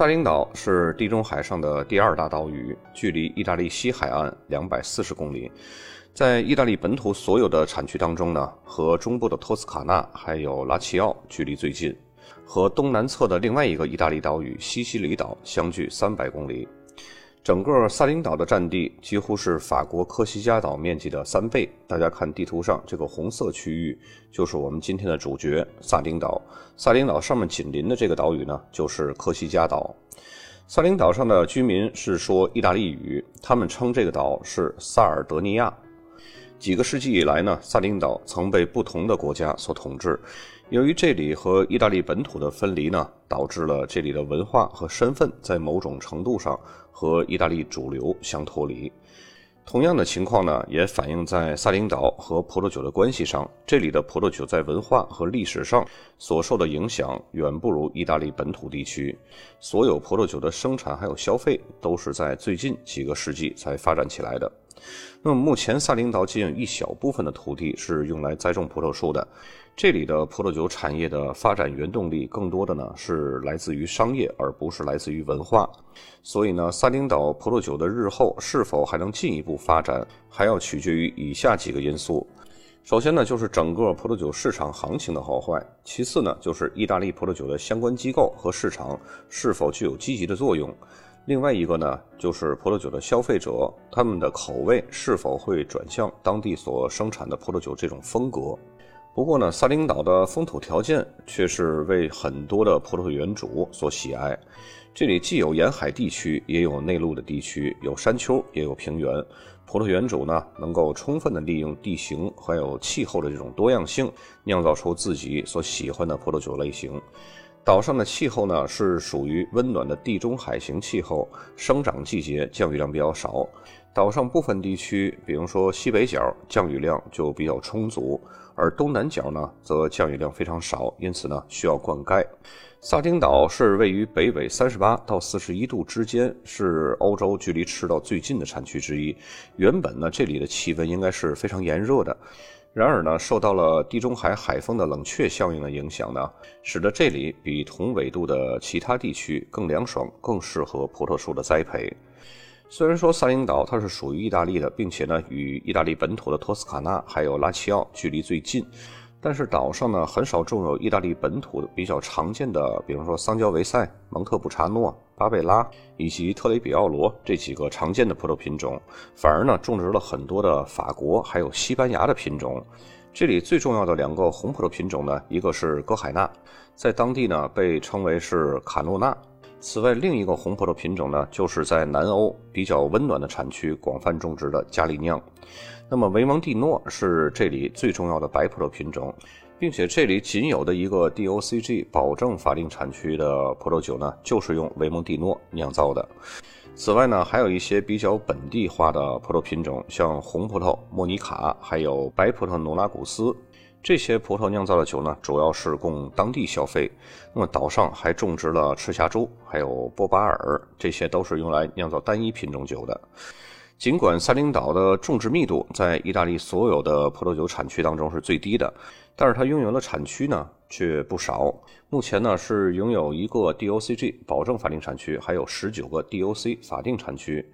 萨丁岛是地中海上的第二大岛屿，距离意大利西海岸两百四十公里。在意大利本土所有的产区当中呢，和中部的托斯卡纳还有拉齐奥距离最近，和东南侧的另外一个意大利岛屿西西里岛相距三百公里。整个萨丁岛的占地几乎是法国科西嘉岛面积的三倍。大家看地图上这个红色区域，就是我们今天的主角萨丁岛。萨丁岛上面紧邻的这个岛屿呢，就是科西嘉岛。萨丁岛上的居民是说意大利语，他们称这个岛是萨尔德尼亚。几个世纪以来呢，萨丁岛曾被不同的国家所统治。由于这里和意大利本土的分离呢，导致了这里的文化和身份在某种程度上和意大利主流相脱离。同样的情况呢，也反映在萨丁岛和葡萄酒的关系上。这里的葡萄酒在文化和历史上所受的影响远不如意大利本土地区。所有葡萄酒的生产还有消费都是在最近几个世纪才发展起来的。那么目前萨丁岛仅有一小部分的土地是用来栽种葡萄树的，这里的葡萄酒产业的发展原动力更多的呢是来自于商业，而不是来自于文化。所以呢，萨丁岛葡萄酒的日后是否还能进一步发展，还要取决于以下几个因素。首先呢，就是整个葡萄酒市场行情的好坏；其次呢，就是意大利葡萄酒的相关机构和市场是否具有积极的作用。另外一个呢，就是葡萄酒的消费者，他们的口味是否会转向当地所生产的葡萄酒这种风格。不过呢，萨丁岛的风土条件却是为很多的葡萄园主所喜爱。这里既有沿海地区，也有内陆的地区，有山丘，也有平原。葡萄园主呢，能够充分的利用地形还有气候的这种多样性，酿造出自己所喜欢的葡萄酒类型。岛上的气候呢是属于温暖的地中海型气候，生长季节降雨量比较少。岛上部分地区，比如说西北角，降雨量就比较充足，而东南角呢则降雨量非常少，因此呢需要灌溉。萨丁岛是位于北纬三十八到四十一度之间，是欧洲距离赤道最近的产区之一。原本呢这里的气温应该是非常炎热的。然而呢，受到了地中海海风的冷却效应的影响呢，使得这里比同纬度的其他地区更凉爽，更适合葡萄树的栽培。虽然说萨丁岛它是属于意大利的，并且呢与意大利本土的托斯卡纳还有拉齐奥距离最近，但是岛上呢很少种有意大利本土比较常见的，比如说桑娇维塞、蒙特普查诺。巴贝拉以及特雷比奥罗这几个常见的葡萄品种，反而呢种植了很多的法国还有西班牙的品种。这里最重要的两个红葡萄品种呢，一个是歌海纳，在当地呢被称为是卡诺纳。此外，另一个红葡萄品种呢，就是在南欧比较温暖的产区广泛种植的加利酿。那么维蒙蒂诺是这里最重要的白葡萄品种。并且这里仅有的一个 DOCG 保证法定产区的葡萄酒呢，就是用维蒙蒂诺酿造的。此外呢，还有一些比较本地化的葡萄品种，像红葡萄莫尼卡，还有白葡萄诺拉古斯。这些葡萄酿造的酒呢，主要是供当地消费。那么岛上还种植了赤霞珠，还有波巴尔，这些都是用来酿造单一品种酒的。尽管三丁岛的种植密度在意大利所有的葡萄酒产区当中是最低的，但是它拥有的产区呢却不少。目前呢是拥有一个 DOCG 保证法定产区，还有十九个 DOC 法定产区。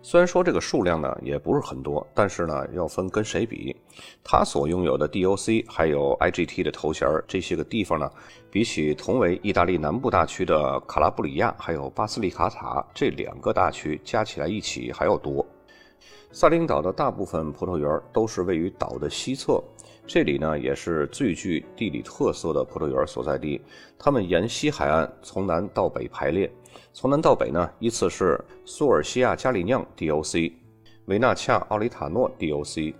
虽然说这个数量呢也不是很多，但是呢要分跟谁比，它所拥有的 DOC 还有 IGT 的头衔这些个地方呢，比起同为意大利南部大区的卡拉布里亚还有巴斯利卡塔这两个大区加起来一起还要多。萨丁岛的大部分葡萄园都是位于岛的西侧，这里呢也是最具地理特色的葡萄园所在地。它们沿西海岸从南到北排列，从南到北呢依次是苏尔西亚加里酿 DOC、维纳恰奥里塔诺 DOC、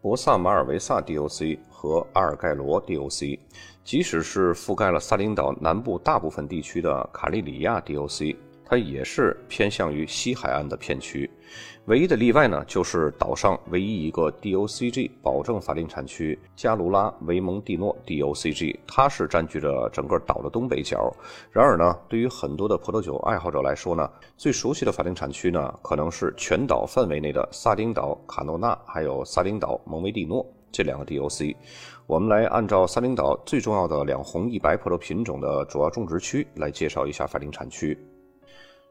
博萨马尔维萨 DOC 和阿尔盖罗 DOC。即使是覆盖了萨丁岛南部大部分地区的卡利里亚 DOC。它也是偏向于西海岸的片区。唯一的例外呢，就是岛上唯一一个 DOCG 保证法定产区加卢拉维蒙蒂诺 DOCG，它是占据着整个岛的东北角。然而呢，对于很多的葡萄酒爱好者来说呢，最熟悉的法定产区呢，可能是全岛范围内的萨丁岛卡诺纳，还有萨丁岛蒙维蒂诺这两个 DOC。我们来按照萨丁岛最重要的两红一白葡萄品种的主要种植区来介绍一下法定产区。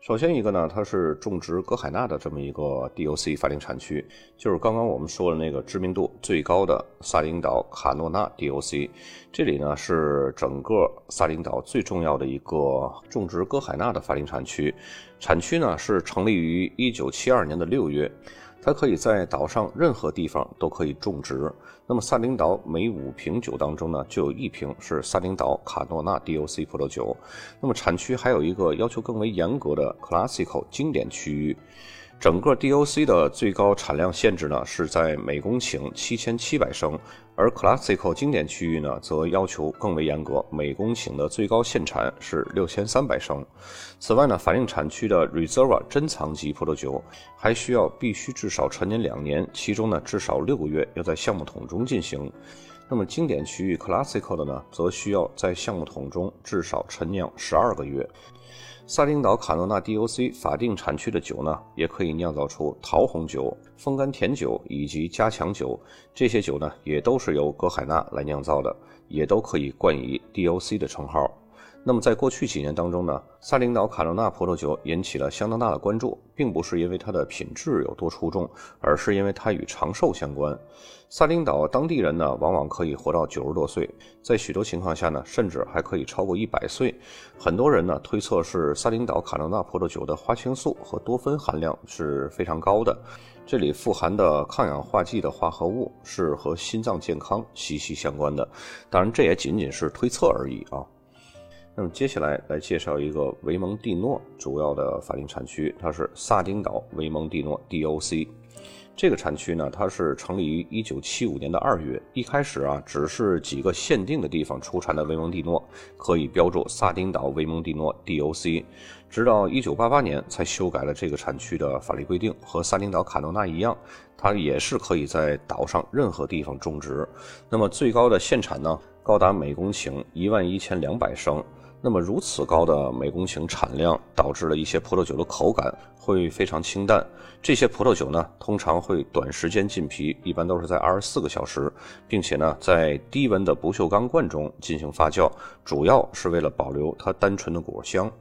首先一个呢，它是种植歌海纳的这么一个 DOC 法定产区，就是刚刚我们说的那个知名度最高的萨丁岛卡诺纳 DOC。这里呢是整个萨丁岛最重要的一个种植歌海纳的法定产区，产区呢是成立于一九七二年的六月。它可以在岛上任何地方都可以种植。那么萨丁岛每五瓶酒当中呢，就有一瓶是萨丁岛卡诺纳 DOC 葡萄酒。那么产区还有一个要求更为严格的 Classical 经典区域。整个 DOC 的最高产量限制呢是在每公顷七千七百升，而 Classical 经典区域呢则要求更为严格，每公顷的最高限产是六千三百升。此外呢，法定产区的 Reserva 珍藏级葡萄酒还需要必须至少陈年两年，其中呢至少六个月要在橡木桶中进行。那么经典区域 Classical 的呢，则需要在橡木桶中至少陈酿十二个月。萨丁岛卡诺纳 DOC 法定产区的酒呢，也可以酿造出桃红酒、风干甜酒以及加强酒。这些酒呢，也都是由格海纳来酿造的，也都可以冠以 DOC 的称号。那么在过去几年当中呢，萨丁岛卡罗纳葡萄酒引起了相当大的关注，并不是因为它的品质有多出众，而是因为它与长寿相关。萨丁岛当地人呢，往往可以活到九十多岁，在许多情况下呢，甚至还可以超过一百岁。很多人呢推测是萨丁岛卡罗纳葡萄酒的花青素和多酚含量是非常高的，这里富含的抗氧化剂的化合物是和心脏健康息息相关的。当然，这也仅仅是推测而已啊。那么接下来来介绍一个维蒙蒂诺主要的法定产区，它是萨丁岛维蒙蒂诺 DOC。这个产区呢，它是成立于1975年的二月。一开始啊，只是几个限定的地方出产的维蒙蒂诺可以标注萨丁岛维蒙蒂诺 DOC，直到1988年才修改了这个产区的法律规定，和萨丁岛卡诺纳一样，它也是可以在岛上任何地方种植。那么最高的限产呢，高达每公顷一万一千两百升。那么如此高的每公顷产量，导致了一些葡萄酒的口感会非常清淡。这些葡萄酒呢，通常会短时间浸皮，一般都是在二十四个小时，并且呢，在低温的不锈钢罐中进行发酵，主要是为了保留它单纯的果香。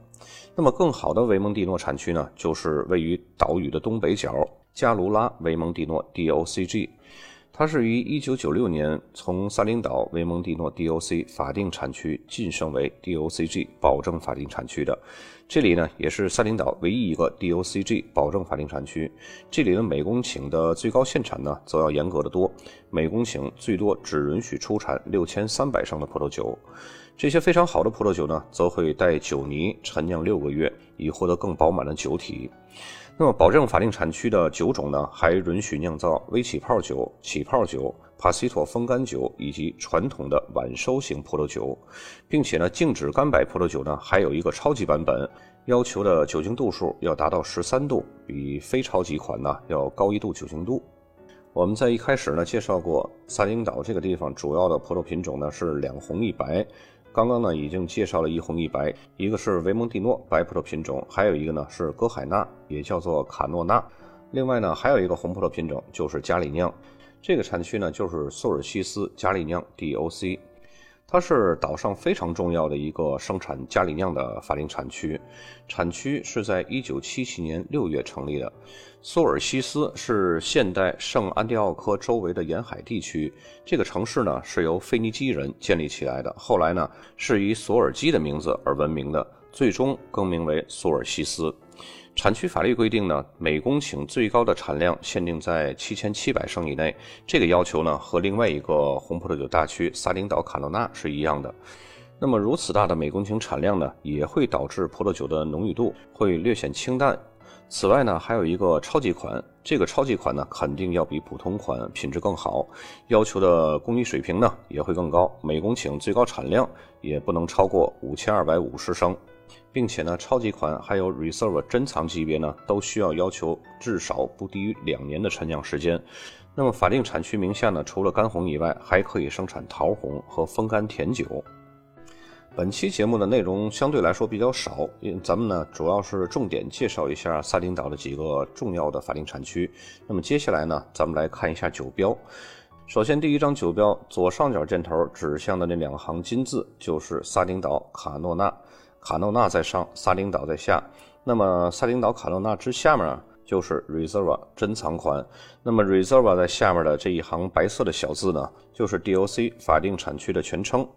那么更好的维蒙蒂诺产区呢，就是位于岛屿的东北角，加卢拉维蒙蒂诺 DOCG。它是于1996年从萨丁岛维蒙蒂诺 DOC 法定产区晋升为 DOCG 保证法定产区的。这里呢，也是萨丁岛唯一一个 DOCG 保证法定产区。这里的每公顷的最高限产呢，则要严格的多，每公顷最多只允许出产6300升的葡萄酒。这些非常好的葡萄酒呢，则会带酒泥陈酿六个月，以获得更饱满的酒体。那么，保证法定产区的酒种呢，还允许酿造微起泡酒、起泡酒、帕西托风干酒以及传统的晚收型葡萄酒，并且呢，静止干白葡萄酒呢，还有一个超级版本，要求的酒精度数要达到十三度，比非超级款呢要高一度酒精度。我们在一开始呢介绍过，萨丁岛这个地方主要的葡萄品种呢是两红一白。刚刚呢已经介绍了一红一白，一个是维蒙蒂诺白葡萄品种，还有一个呢是歌海纳，也叫做卡诺纳。另外呢还有一个红葡萄品种就是加里酿，这个产区呢就是索尔西斯加里酿 DOC。它是岛上非常重要的一个生产加里酿的法定产区，产区是在1977年6月成立的。索尔西斯是现代圣安地奥科周围的沿海地区，这个城市呢是由腓尼基人建立起来的，后来呢是以索尔基的名字而闻名的，最终更名为索尔西斯。产区法律规定呢，每公顷最高的产量限定在七千七百升以内。这个要求呢，和另外一个红葡萄酒大区萨丁岛卡罗纳是一样的。那么如此大的每公顷产量呢，也会导致葡萄酒的浓郁度会略显清淡。此外呢，还有一个超级款，这个超级款呢，肯定要比普通款品质更好，要求的工艺水平呢也会更高。每公顷最高产量也不能超过五千二百五十升。并且呢，超级款还有 Reserve 珍藏级别呢，都需要要求至少不低于两年的陈酿时间。那么法定产区名下呢，除了干红以外，还可以生产桃红和风干甜酒。本期节目的内容相对来说比较少，因咱们呢主要是重点介绍一下萨丁岛的几个重要的法定产区。那么接下来呢，咱们来看一下酒标。首先，第一张酒标左上角箭头指向的那两行金字就是萨丁岛卡诺纳，卡诺纳在上，萨丁岛在下。那么萨丁岛卡诺纳之下面就是 Reserva 珍藏款。那么 Reserva 在下面的这一行白色的小字呢，就是 DOC 法定产区的全称。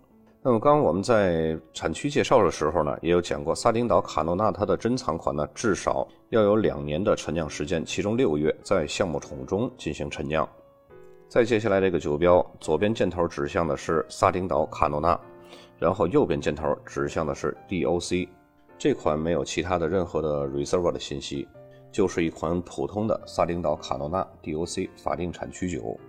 那么，刚刚我们在产区介绍的时候呢，也有讲过，萨丁岛卡诺纳它的珍藏款呢，至少要有两年的陈酿时间，其中六个月在橡木桶中进行陈酿。再接下来这个酒标，左边箭头指向的是萨丁岛卡诺纳，然后右边箭头指向的是 DOC。这款没有其他的任何的 Reserve 的信息，就是一款普通的萨丁岛卡诺纳 DOC 法定产区酒。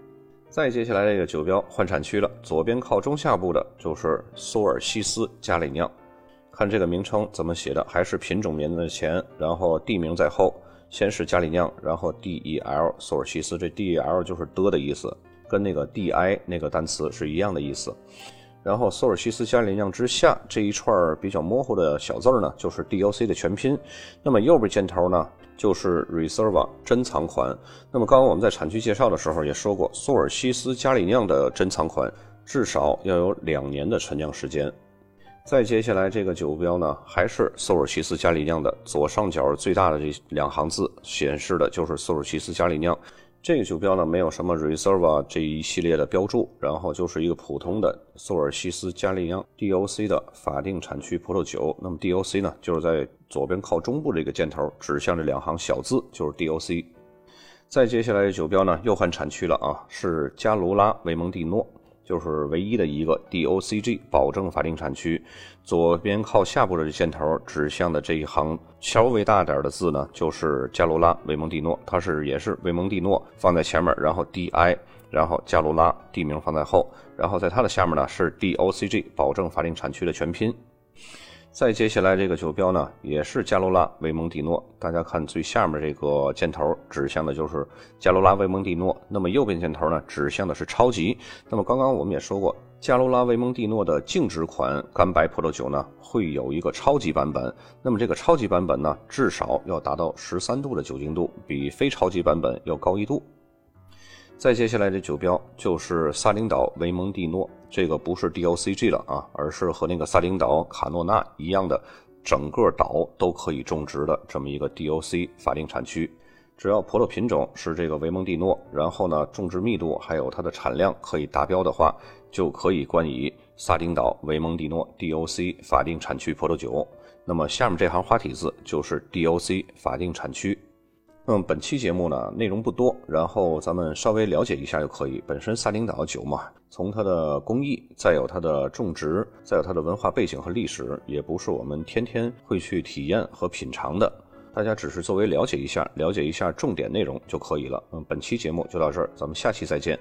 再接下来这个酒标换产区了，左边靠中下部的就是苏尔西斯加里酿。看这个名称怎么写的，还是品种名字的前，然后地名在后，先是加里酿，然后 D E L 苏尔西斯，这 D E L 就是的的意思，跟那个 D I 那个单词是一样的意思。然后苏尔西斯加里酿之下这一串比较模糊的小字呢，就是 D O C 的全拼。那么右边箭头呢？就是 Reserve 珍藏款。那么刚刚我们在产区介绍的时候也说过，苏尔西斯加里酿的珍藏款至少要有两年的陈酿时间。再接下来这个酒标呢，还是苏尔西斯加里酿的，左上角最大的这两行字显示的就是苏尔西斯加里酿。这个酒标呢，没有什么 Reserva 这一系列的标注，然后就是一个普通的索尔西斯加利酿 DOC 的法定产区葡萄酒。那么 DOC 呢，就是在左边靠中部这个箭头指向这两行小字，就是 DOC。再接下来的酒标呢，又换产区了啊，是加卢拉维蒙蒂诺。就是唯一的一个 DOCG 保证法定产区，左边靠下部的这箭头指向的这一行稍微大点的字呢，就是加罗拉维蒙蒂诺，它是也是维蒙蒂诺放在前面，然后 DI，然后加罗拉地名放在后，然后在它的下面呢是 DOCG 保证法定产区的全拼。再接下来这个酒标呢，也是加罗拉维蒙蒂诺。大家看最下面这个箭头指向的就是加罗拉维蒙蒂诺。那么右边箭头呢，指向的是超级。那么刚刚我们也说过，加罗拉维蒙蒂诺的静止款干白葡萄酒呢，会有一个超级版本。那么这个超级版本呢，至少要达到十三度的酒精度，比非超级版本要高一度。再接下来的酒标就是萨丁岛维蒙蒂诺，这个不是 DOCG 了啊，而是和那个萨丁岛卡诺纳一样的，整个岛都可以种植的这么一个 DOC 法定产区。只要葡萄品种是这个维蒙蒂诺，然后呢种植密度还有它的产量可以达标的话，就可以冠以萨丁岛维蒙蒂诺 DOC 法定产区葡萄酒。那么下面这行花体字就是 DOC 法定产区。那么本期节目呢，内容不多，然后咱们稍微了解一下就可以。本身萨丁岛酒嘛，从它的工艺，再有它的种植，再有它的文化背景和历史，也不是我们天天会去体验和品尝的。大家只是作为了解一下，了解一下重点内容就可以了。嗯，本期节目就到这儿，咱们下期再见。